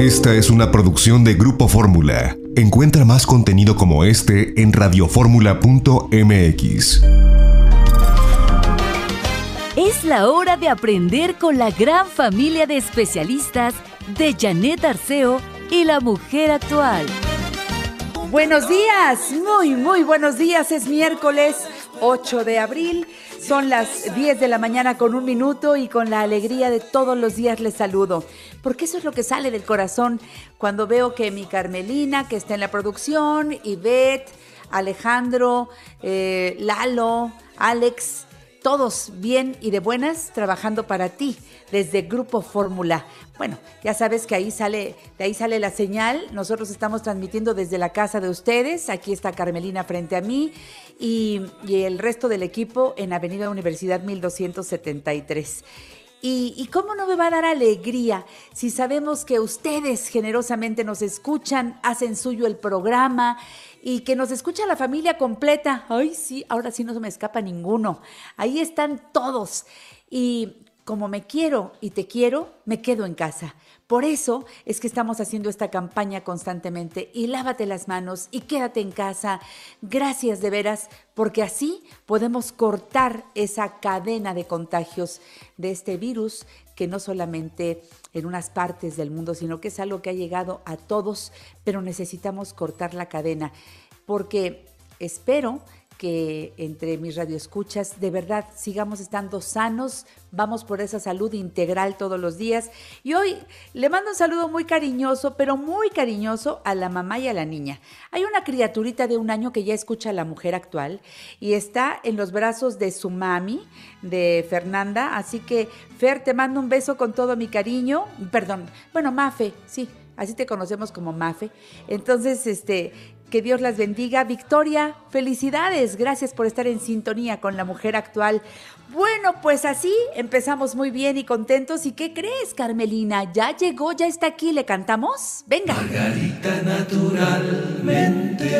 Esta es una producción de Grupo Fórmula. Encuentra más contenido como este en radioformula.mx. Es la hora de aprender con la gran familia de especialistas de Janet Arceo y la mujer actual. Buenos días, muy, muy buenos días. Es miércoles 8 de abril. Son las 10 de la mañana con un minuto y con la alegría de todos los días les saludo. Porque eso es lo que sale del corazón cuando veo que mi Carmelina, que está en la producción, Ivette, Alejandro, eh, Lalo, Alex, todos bien y de buenas trabajando para ti desde Grupo Fórmula. Bueno, ya sabes que ahí sale, de ahí sale la señal. Nosotros estamos transmitiendo desde la casa de ustedes. Aquí está Carmelina frente a mí y, y el resto del equipo en Avenida Universidad 1273. Y, cómo no me va a dar alegría si sabemos que ustedes generosamente nos escuchan, hacen suyo el programa y que nos escucha la familia completa. Ay, sí, ahora sí no se me escapa ninguno. Ahí están todos. Y como me quiero y te quiero, me quedo en casa. Por eso es que estamos haciendo esta campaña constantemente y lávate las manos y quédate en casa. Gracias de veras, porque así podemos cortar esa cadena de contagios de este virus que no solamente en unas partes del mundo, sino que es algo que ha llegado a todos, pero necesitamos cortar la cadena, porque espero que entre mis radioescuchas de verdad sigamos estando sanos, vamos por esa salud integral todos los días. Y hoy le mando un saludo muy cariñoso, pero muy cariñoso a la mamá y a la niña. Hay una criaturita de un año que ya escucha a la mujer actual y está en los brazos de su mami, de Fernanda. Así que, Fer, te mando un beso con todo mi cariño. Perdón, bueno, Mafe, sí, así te conocemos como Mafe. Entonces, este, que Dios las bendiga. Victoria, felicidades. Gracias por estar en sintonía con la mujer actual. Bueno, pues así empezamos muy bien y contentos. ¿Y qué crees, Carmelina? Ya llegó, ya está aquí. ¿Le cantamos? Venga. Margarita naturalmente.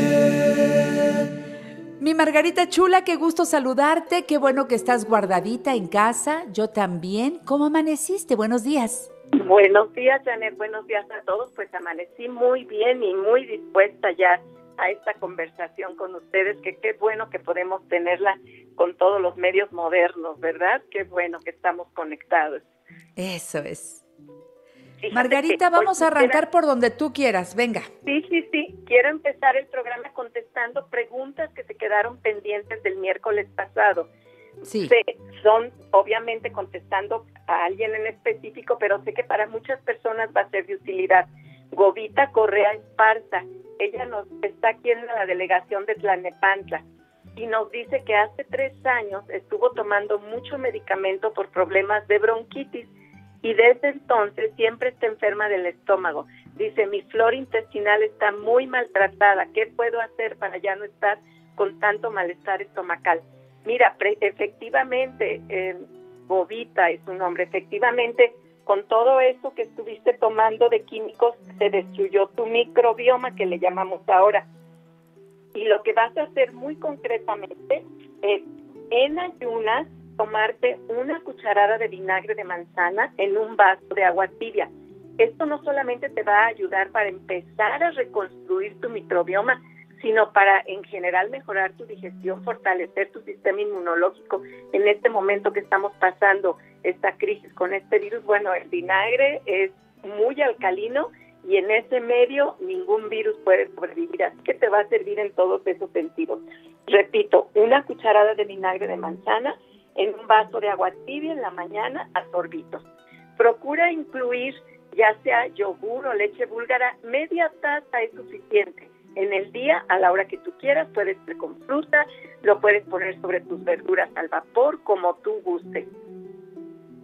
Mi Margarita chula, qué gusto saludarte. Qué bueno que estás guardadita en casa. Yo también. ¿Cómo amaneciste? Buenos días. Buenos días, Janet. Buenos días a todos. Pues amanecí muy bien y muy dispuesta ya a esta conversación con ustedes, que qué bueno que podemos tenerla con todos los medios modernos, ¿verdad? Qué bueno que estamos conectados. Eso es. Margarita, vamos a arrancar por donde tú quieras, venga. Sí, sí, sí. Quiero empezar el programa contestando preguntas que se quedaron pendientes del miércoles pasado. Sí. son obviamente contestando a alguien en específico, pero sé que para muchas personas va a ser de utilidad. Gobita Correa Esparta ella nos está aquí en la delegación de Tlanepantla y nos dice que hace tres años estuvo tomando mucho medicamento por problemas de bronquitis y desde entonces siempre está enferma del estómago. Dice, mi flora intestinal está muy maltratada, ¿qué puedo hacer para ya no estar con tanto malestar estomacal? Mira, efectivamente, eh, es su nombre, efectivamente con todo eso que estuviste tomando de químicos, se destruyó tu microbioma, que le llamamos ahora. Y lo que vas a hacer muy concretamente es, en ayunas, tomarte una cucharada de vinagre de manzana en un vaso de agua tibia. Esto no solamente te va a ayudar para empezar a reconstruir tu microbioma, sino para en general mejorar tu digestión, fortalecer tu sistema inmunológico en este momento que estamos pasando esta crisis con este virus. Bueno, el vinagre es muy alcalino y en ese medio ningún virus puede sobrevivir, así que te va a servir en todos esos sentidos. Repito, una cucharada de vinagre de manzana en un vaso de agua tibia en la mañana a sorbitos. Procura incluir ya sea yogur o leche búlgara, media taza es suficiente en el día a la hora que tú quieras, puedes con fruta, lo puedes poner sobre tus verduras al vapor como tú guste.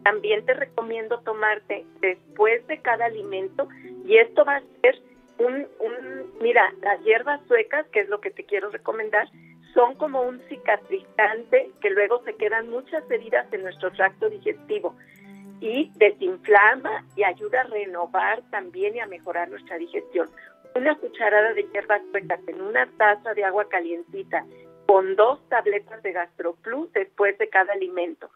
También te recomiendo tomarte después de cada alimento y esto va a ser un, un, mira, las hierbas suecas, que es lo que te quiero recomendar, son como un cicatrizante que luego se quedan muchas heridas en nuestro tracto digestivo y desinflama y ayuda a renovar también y a mejorar nuestra digestión una cucharada de hierbas suecas en una taza de agua calientita con dos tabletas de GastroPlus después de cada alimento.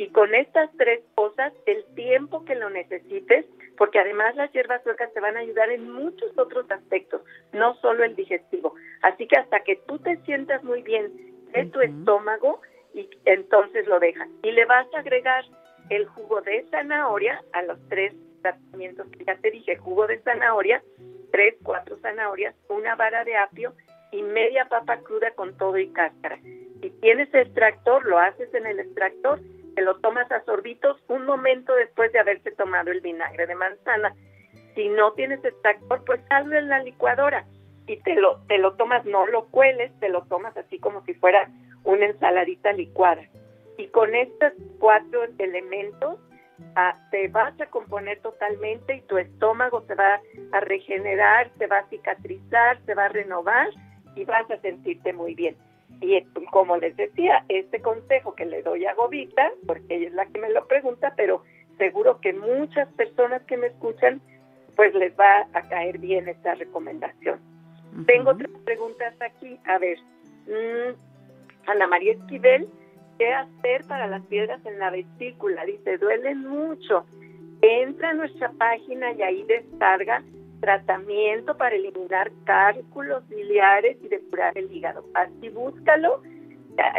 Y con estas tres cosas, el tiempo que lo necesites, porque además las hierbas suecas te van a ayudar en muchos otros aspectos, no solo el digestivo. Así que hasta que tú te sientas muy bien de tu estómago, y entonces lo dejas. Y le vas a agregar el jugo de zanahoria a los tres tratamientos que ya te dije, jugo de zanahoria, tres, cuatro zanahorias, una vara de apio y media papa cruda con todo y cáscara. Si tienes extractor, lo haces en el extractor, te lo tomas a sorbitos un momento después de haberse tomado el vinagre de manzana. Si no tienes extractor, pues hazlo en la licuadora y te lo, te lo tomas, no lo cueles, te lo tomas así como si fuera una ensaladita licuada. Y con estos cuatro elementos ah, te vas a componer totalmente y tu estómago se va a regenerar, se va a cicatrizar, se va a renovar y vas a sentirte muy bien. Y como les decía, este consejo que le doy a Gobita, porque ella es la que me lo pregunta, pero seguro que muchas personas que me escuchan, pues les va a caer bien esta recomendación. Tengo otras preguntas aquí. A ver, mmm, Ana María Esquivel, ¿qué hacer para las piedras en la vesícula? Dice, duelen mucho. Entra a nuestra página y ahí descarga tratamiento para eliminar cálculos biliares y depurar el hígado. Así búscalo,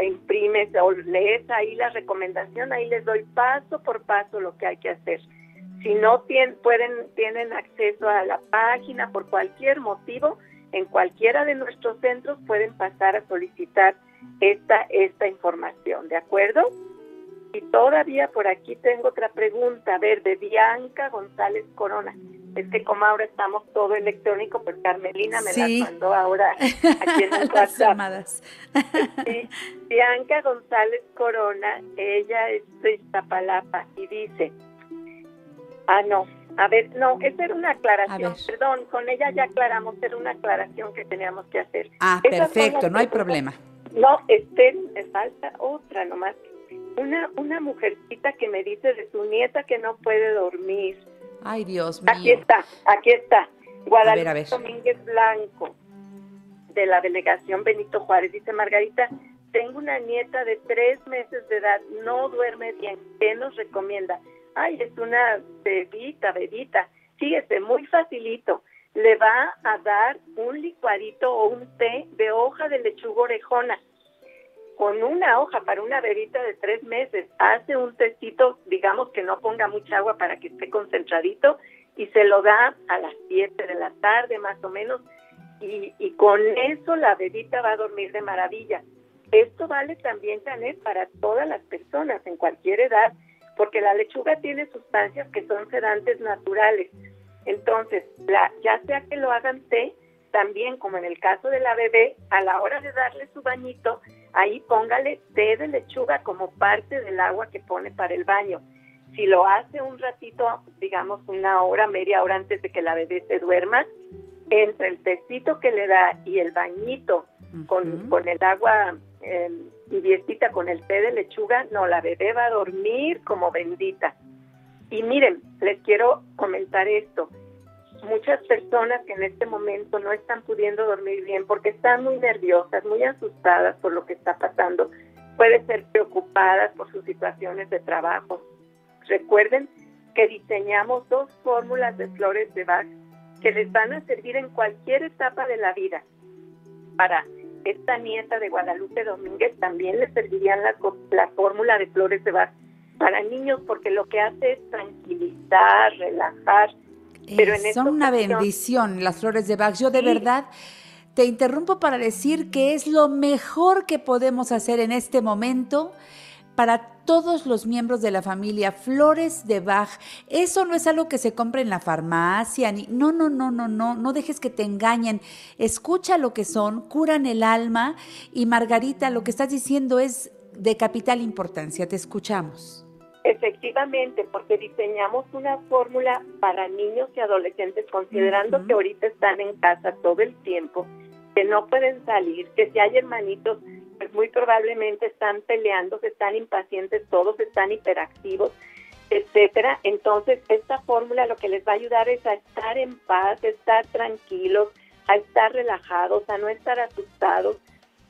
imprimes o lees ahí la recomendación, ahí les doy paso por paso lo que hay que hacer. Si no tienen, pueden, tienen acceso a la página por cualquier motivo, en cualquiera de nuestros centros pueden pasar a solicitar esta, esta información, ¿de acuerdo? Y todavía por aquí tengo otra pregunta, a ver, de Bianca González Corona. Es que como ahora estamos todo electrónico, pues Carmelina me la mandó ahora aquí en el sí. Bianca González Corona, ella es de Iztapalapa y dice, ah, no, a ver, no, esa era una aclaración, perdón, con ella ya aclaramos, era una aclaración que teníamos que hacer. Ah, perfecto, no hay problema. No, este, me falta otra nomás. Una, una mujercita que me dice de su nieta que no puede dormir. Ay, Dios mío. Aquí está, aquí está. Guadalupe Domínguez Blanco, de la delegación Benito Juárez. Dice Margarita, tengo una nieta de tres meses de edad, no duerme bien. ¿Qué nos recomienda? Ay, es una bebita, bebita. Fíjese, muy facilito le va a dar un licuadito o un té de hoja de lechuga orejona. Con una hoja para una bebita de tres meses, hace un tecito, digamos que no ponga mucha agua para que esté concentradito, y se lo da a las 7 de la tarde más o menos, y, y con eso la bebita va a dormir de maravilla. Esto vale también, Janet, para todas las personas en cualquier edad, porque la lechuga tiene sustancias que son sedantes naturales entonces, la, ya sea que lo hagan té, también como en el caso de la bebé, a la hora de darle su bañito, ahí póngale té de lechuga como parte del agua que pone para el baño. Si lo hace un ratito, digamos una hora, media hora antes de que la bebé se duerma, entre el tecito que le da y el bañito con, con el agua eh, con el té de lechuga, no, la bebé va a dormir como bendita. Y miren, les quiero comentar esto. Muchas personas que en este momento no están pudiendo dormir bien porque están muy nerviosas, muy asustadas por lo que está pasando, pueden ser preocupadas por sus situaciones de trabajo. Recuerden que diseñamos dos fórmulas de flores de Bach que les van a servir en cualquier etapa de la vida. Para esta nieta de Guadalupe Domínguez también le servirían la, la fórmula de flores de Bach para niños porque lo que hace es tranquilizar, relajar. Pero en son una bendición las flores de Bach. Yo de verdad te interrumpo para decir que es lo mejor que podemos hacer en este momento para todos los miembros de la familia, flores de Bach. Eso no es algo que se compre en la farmacia, ni no, no, no, no, no, no dejes que te engañen. Escucha lo que son, curan el alma y Margarita, lo que estás diciendo es de capital importancia. Te escuchamos. Efectivamente, porque diseñamos una fórmula para niños y adolescentes, considerando que ahorita están en casa todo el tiempo, que no pueden salir, que si hay hermanitos, pues muy probablemente están peleando, que están impacientes, todos están hiperactivos, etcétera. Entonces, esta fórmula lo que les va a ayudar es a estar en paz, a estar tranquilos, a estar relajados, a no estar asustados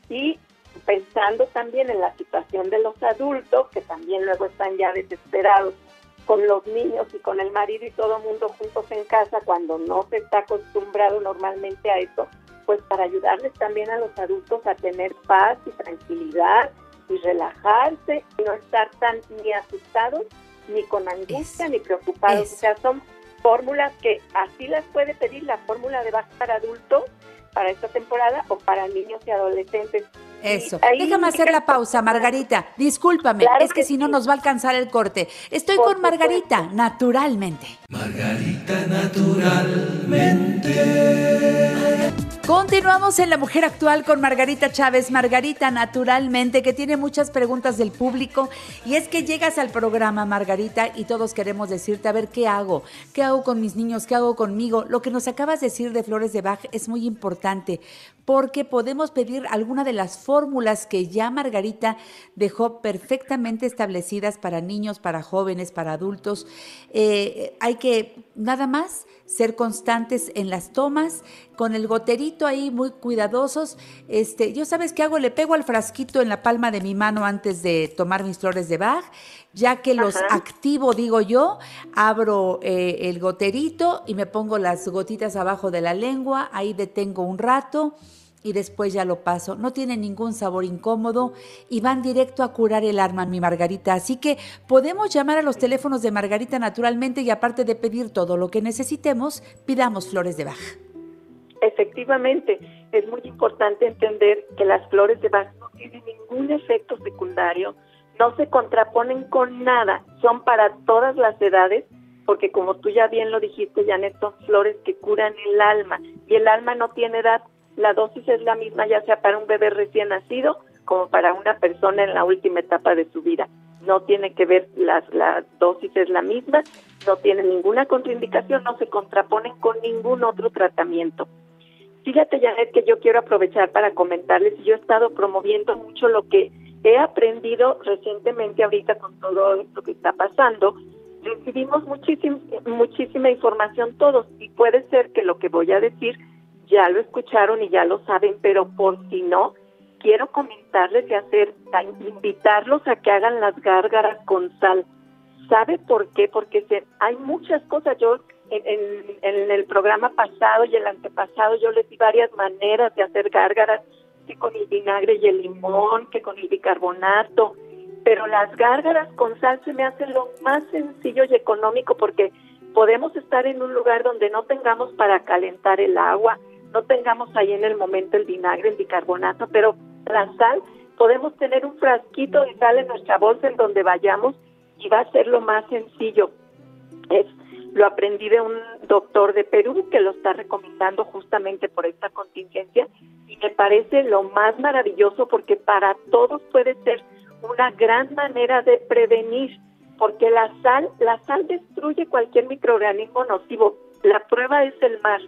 y pensando también en la situación de los adultos, que también luego están ya desesperados con los niños y con el marido y todo el mundo juntos en casa cuando no se está acostumbrado normalmente a eso, pues para ayudarles también a los adultos a tener paz y tranquilidad y relajarse y no estar tan ni asustados ni con angustia ni preocupados. O sea, son fórmulas que así las puede pedir la fórmula de baja para adultos para esta temporada o para niños y adolescentes. Eso. Déjame hacer la pausa, Margarita. Discúlpame, es que, si no nos va a alcanzar el corte. Estoy con Margarita, naturalmente. Margarita, naturalmente. Continuamos en La Mujer Actual con Margarita Chávez. Margarita, naturalmente, que tiene muchas preguntas del público. Y es que llegas al programa, Margarita, y todos queremos decirte, a ver, ¿qué hago? ¿Qué hago con mis niños? ¿Qué hago conmigo? Lo que nos acabas de decir de Flores de Bach es muy importante porque podemos pedir alguna de las fórmulas que ya Margarita dejó perfectamente establecidas para niños, para jóvenes, para adultos. Eh, hay que nada más ser constantes en las tomas, con el goterito ahí muy cuidadosos. Este, yo sabes qué hago, le pego al frasquito en la palma de mi mano antes de tomar mis flores de Bach, ya que los activo, digo yo, abro eh, el goterito y me pongo las gotitas abajo de la lengua, ahí detengo un rato y después ya lo paso. No tiene ningún sabor incómodo y van directo a curar el arma, mi Margarita. Así que podemos llamar a los teléfonos de Margarita naturalmente y aparte de pedir todo lo que necesitemos, pidamos flores de baja. Efectivamente, es muy importante entender que las flores de baja no tienen ningún efecto secundario, no se contraponen con nada, son para todas las edades, porque como tú ya bien lo dijiste, Janet, son flores que curan el alma y el alma no tiene edad la dosis es la misma ya sea para un bebé recién nacido como para una persona en la última etapa de su vida. No tiene que ver, las, la dosis es la misma, no tiene ninguna contraindicación, no se contraponen con ningún otro tratamiento. Fíjate, Janet, que yo quiero aprovechar para comentarles, yo he estado promoviendo mucho lo que he aprendido recientemente ahorita con todo esto que está pasando. Recibimos muchísima, muchísima información todos y puede ser que lo que voy a decir ya lo escucharon y ya lo saben, pero por si no, quiero comentarles y hacer, invitarlos a que hagan las gárgaras con sal. ¿Sabe por qué? Porque se, hay muchas cosas. Yo en, en, el programa pasado y el antepasado yo les di varias maneras de hacer gárgaras, que con el vinagre y el limón, que con el bicarbonato, pero las gárgaras con sal se me hace lo más sencillo y económico porque podemos estar en un lugar donde no tengamos para calentar el agua, no tengamos ahí en el momento el vinagre, el bicarbonato, pero la sal, podemos tener un frasquito de sal en nuestra bolsa en donde vayamos y va a ser lo más sencillo. Lo aprendí de un doctor de Perú que lo está recomendando justamente por esta contingencia y me parece lo más maravilloso porque para todos puede ser una gran manera de prevenir porque la sal, la sal destruye cualquier microorganismo nocivo. La prueba es el mar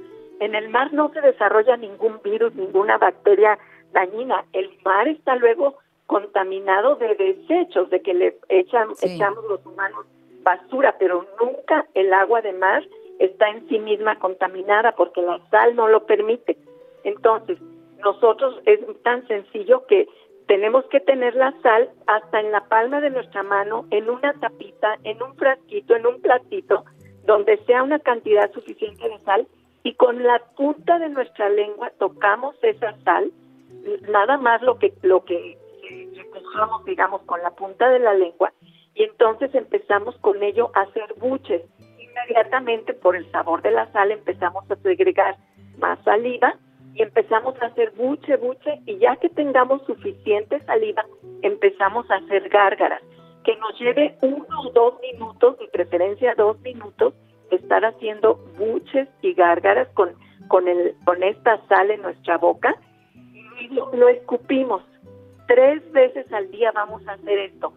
en el mar no se desarrolla ningún virus, ninguna bacteria dañina. El mar está luego contaminado de desechos, de que le echan, echamos los humanos basura, pero nunca el agua de mar está en sí misma contaminada porque la sal no lo permite. Entonces, nosotros es tan sencillo que tenemos que tener la sal hasta en la palma de nuestra mano, en una tapita, en un frasquito, en un platito, donde sea una cantidad suficiente de sal y con la punta de nuestra lengua tocamos esa sal, nada más lo que lo que recojamos, digamos, con la punta de la lengua, y entonces empezamos con ello a hacer buches. Inmediatamente por el sabor de la sal empezamos a segregar más saliva y empezamos a hacer buche, buche, y ya que tengamos suficiente saliva, empezamos a hacer gárgaras, que nos lleve uno o dos minutos, de preferencia dos minutos, estar haciendo buches y gárgaras con, con, el, con esta sal en nuestra boca y lo, escupimos. Tres veces al día vamos a hacer esto.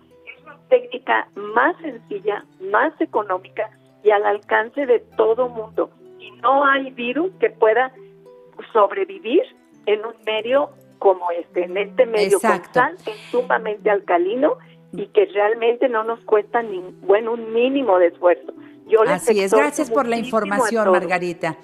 Técnica más sencilla, más económica y al alcance de todo mundo. Y no hay virus que pueda sobrevivir en un medio como este, en este medio constante, sumamente alcalino y que realmente no nos cuesta ni, bueno, un mínimo de esfuerzo Yo les Así es, gracias por la información. Margarita.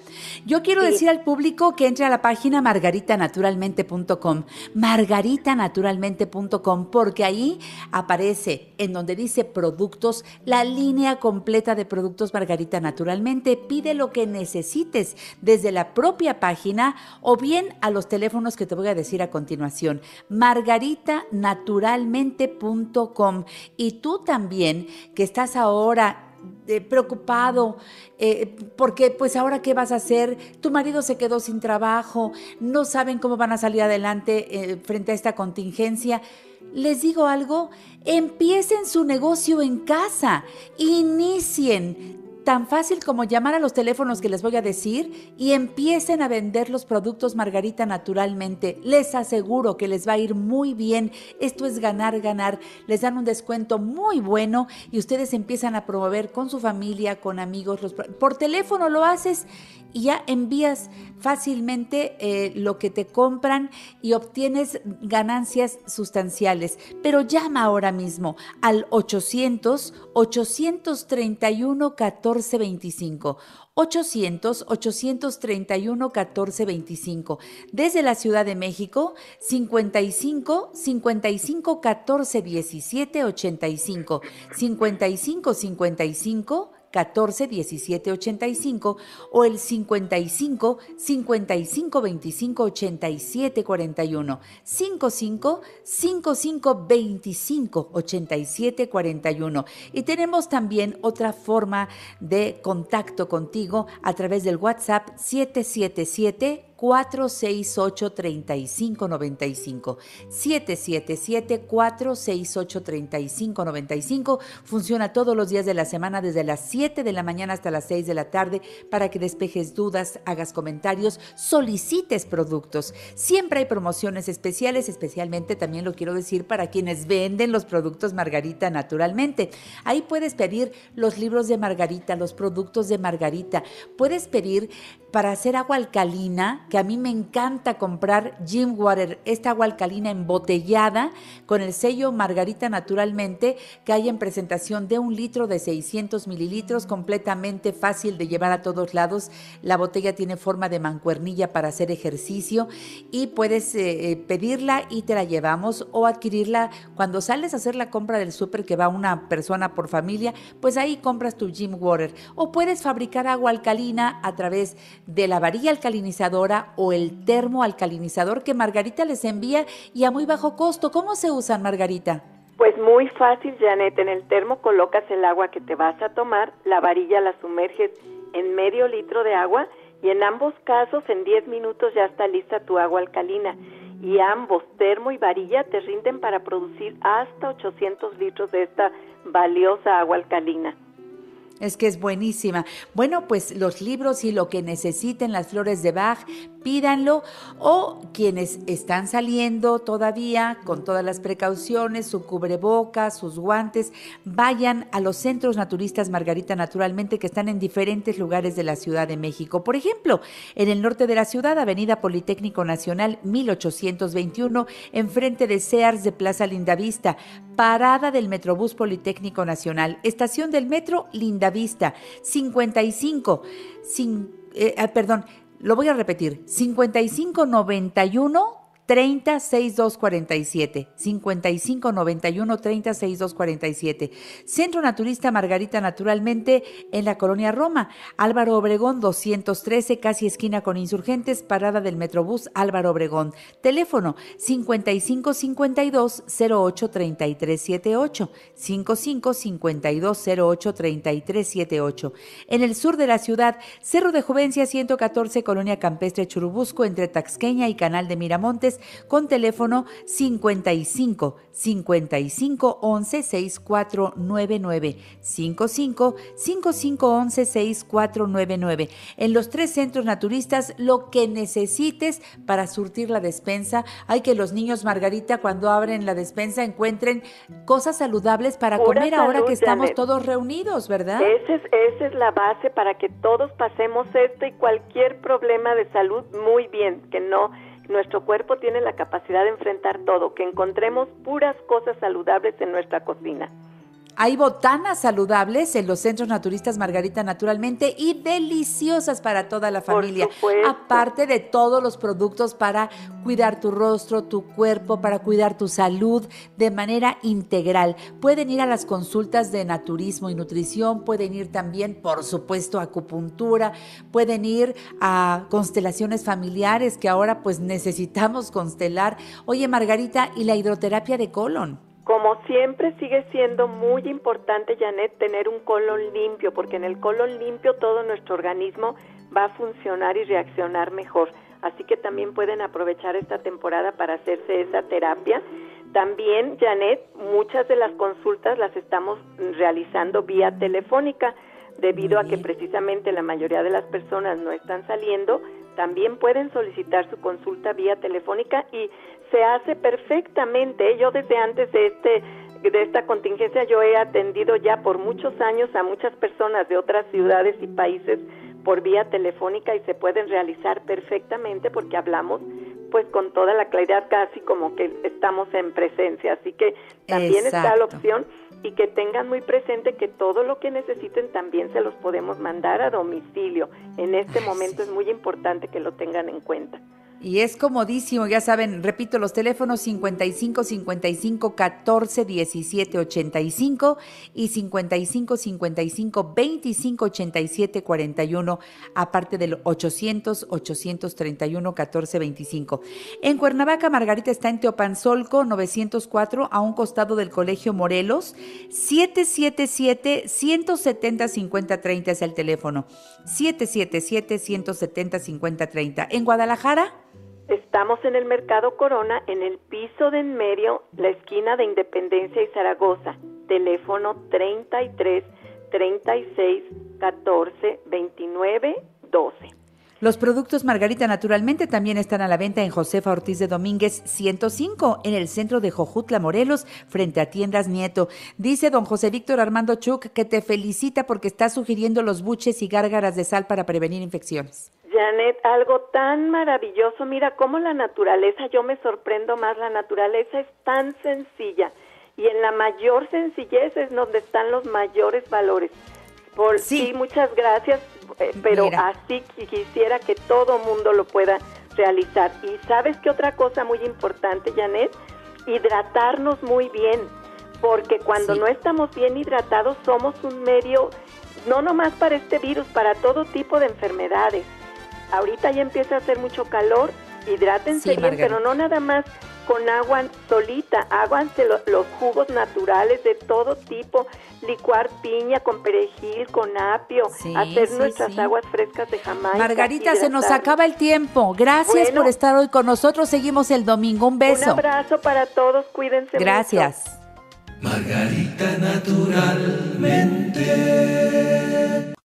Yo quiero Sí. decir al público que entre a la página margaritanaturalmente.com, margaritanaturalmente.com, porque ahí aparece en donde dice productos, la línea completa de productos Margarita Naturalmente. Pide lo que necesites desde la propia página o bien a los teléfonos que te voy a decir a continuación. margaritanaturalmente.com. Y tú también, que estás ahora preocupado eh, porque pues ahora qué vas a hacer, tu marido se quedó sin trabajo, no saben cómo van a salir adelante eh, frente a esta contingencia. Les digo algo, empiecen su negocio en casa, inicien. Tan fácil como llamar a los teléfonos que les voy a decir y empiecen a vender los productos Margarita naturalmente. Les aseguro que les va a ir muy bien. Esto es ganar, ganar. Les dan un descuento muy bueno y ustedes empiezan a promover con su familia, con amigos. Por teléfono lo haces y ya envías fácilmente eh, lo que te compran y obtienes ganancias sustanciales. Pero llama ahora mismo al 800 831 1425. 800 831 1425. Desde la Ciudad de México 55 55 14 17 85. 55 55 14 17 85 o el 55 55 25 87 41 55 55 25 87 41 y tenemos también otra forma de contacto contigo a través del WhatsApp 777 468-3595. 777-468-3595. Funciona todos los días de la semana desde las 7 de la mañana hasta las 6 de la tarde para que despejes dudas, hagas comentarios, solicites productos. Siempre hay promociones especiales, especialmente también lo quiero decir para quienes venden los productos Margarita naturalmente. Ahí puedes pedir los libros de Margarita, los productos de Margarita. Puedes pedir para hacer agua alcalina, que a mí me encanta comprar Jim Water, esta agua alcalina embotellada con el sello Margarita Naturalmente, que hay en presentación de un litro de 600 mililitros, completamente fácil de llevar a todos lados. La botella tiene forma de mancuernilla para hacer ejercicio y puedes eh, eh, pedirla y te la llevamos o adquirirla cuando sales a hacer la compra del súper que va una persona por familia, pues ahí compras tu Jim Water. O puedes fabricar agua alcalina a través de la varilla alcalinizadora o el termo alcalinizador que Margarita les envía y a muy bajo costo. ¿Cómo se usan, Margarita? Pues muy fácil, Janet. En el termo colocas el agua que te vas a tomar, la varilla la sumerges en medio litro de agua y en ambos casos en 10 minutos ya está lista tu agua alcalina. Y ambos, termo y varilla, te rinden para producir hasta 800 litros de esta valiosa agua alcalina. Es que es buenísima. Bueno, pues los libros y lo que necesiten las flores de Bach, pídanlo. O quienes están saliendo todavía con todas las precauciones, su cubrebocas, sus guantes, vayan a los centros naturistas Margarita Naturalmente que están en diferentes lugares de la Ciudad de México. Por ejemplo, en el norte de la ciudad, Avenida Politécnico Nacional 1821, enfrente de Sears de Plaza Lindavista, parada del Metrobús Politécnico Nacional, estación del metro Lindavista, 55, cin- eh, ah, perdón, lo voy a repetir, 5591 306247 5591 306247 Centro Naturista Margarita Naturalmente en la colonia Roma. Álvaro Obregón 213 casi esquina con Insurgentes parada del Metrobús Álvaro Obregón. Teléfono 5552 08 3378 5552 08 3378 en el sur de la ciudad Cerro de Juvencia 114 colonia Campestre Churubusco entre Taxqueña y Canal de Miramontes con teléfono 55 55 11 6499 55 55 11 6499 en los tres centros naturistas lo que necesites para surtir la despensa hay que los niños Margarita cuando abren la despensa encuentren cosas saludables para Pura comer ahora que estamos Janet. todos reunidos ¿verdad? Esa es, esa es la base para que todos pasemos esto y cualquier problema de salud muy bien, que no nuestro cuerpo tiene la capacidad de enfrentar todo, que encontremos puras cosas saludables en nuestra cocina. Hay botanas saludables en los centros naturistas Margarita Naturalmente y deliciosas para toda la familia. Aparte de todos los productos para cuidar tu rostro, tu cuerpo, para cuidar tu salud de manera integral. Pueden ir a las consultas de naturismo y nutrición, pueden ir también, por supuesto, a acupuntura, pueden ir a constelaciones familiares que ahora pues necesitamos constelar. Oye, Margarita, ¿y la hidroterapia de colon? Como siempre sigue siendo muy importante, Janet, tener un colon limpio, porque en el colon limpio todo nuestro organismo va a funcionar y reaccionar mejor. Así que también pueden aprovechar esta temporada para hacerse esa terapia. También, Janet, muchas de las consultas las estamos realizando vía telefónica, debido a que precisamente la mayoría de las personas no están saliendo, también pueden solicitar su consulta vía telefónica y se hace perfectamente. Yo desde antes de este de esta contingencia yo he atendido ya por muchos años a muchas personas de otras ciudades y países por vía telefónica y se pueden realizar perfectamente porque hablamos pues con toda la claridad casi como que estamos en presencia. Así que también está la opción y que tengan muy presente que todo lo que necesiten también se los podemos mandar a domicilio. En este momento es muy importante que lo tengan en cuenta. Y es comodísimo, ya saben, repito, los teléfonos 55 55 14 17 85 y 55 55 25 87 41, aparte del 800 831 14 25. En Cuernavaca, Margarita está en Teopanzolco 904, a un costado del Colegio Morelos. 777 170 50 30 es el teléfono. 777 170 50 30. En Guadalajara, Estamos en el Mercado Corona, en el piso de en medio, la esquina de Independencia y Zaragoza. Teléfono 33 36 14 29 12. Los productos Margarita naturalmente también están a la venta en Josefa Ortiz de Domínguez 105 en el centro de Jojutla, Morelos, frente a Tiendas Nieto. Dice don José Víctor Armando Chuk que te felicita porque está sugiriendo los buches y gárgaras de sal para prevenir infecciones. Janet, algo tan maravilloso. Mira cómo la naturaleza, yo me sorprendo más, la naturaleza es tan sencilla y en la mayor sencillez es donde están los mayores valores. Por sí, muchas gracias, eh, pero así quisiera que todo mundo lo pueda realizar. Y sabes qué otra cosa muy importante, Janet, hidratarnos muy bien, porque cuando no estamos bien hidratados somos un medio, no nomás para este virus, para todo tipo de enfermedades ahorita ya empieza a hacer mucho calor, hidrátense bien, pero no nada más con agua solita, háganse los jugos naturales de todo tipo, licuar piña con perejil, con apio, hacer nuestras aguas frescas de Jamaica. Margarita, se nos acaba el tiempo. Gracias por estar hoy con nosotros. Seguimos el domingo. Un beso. Un abrazo para todos. Cuídense Gracias. Margarita, naturalmente.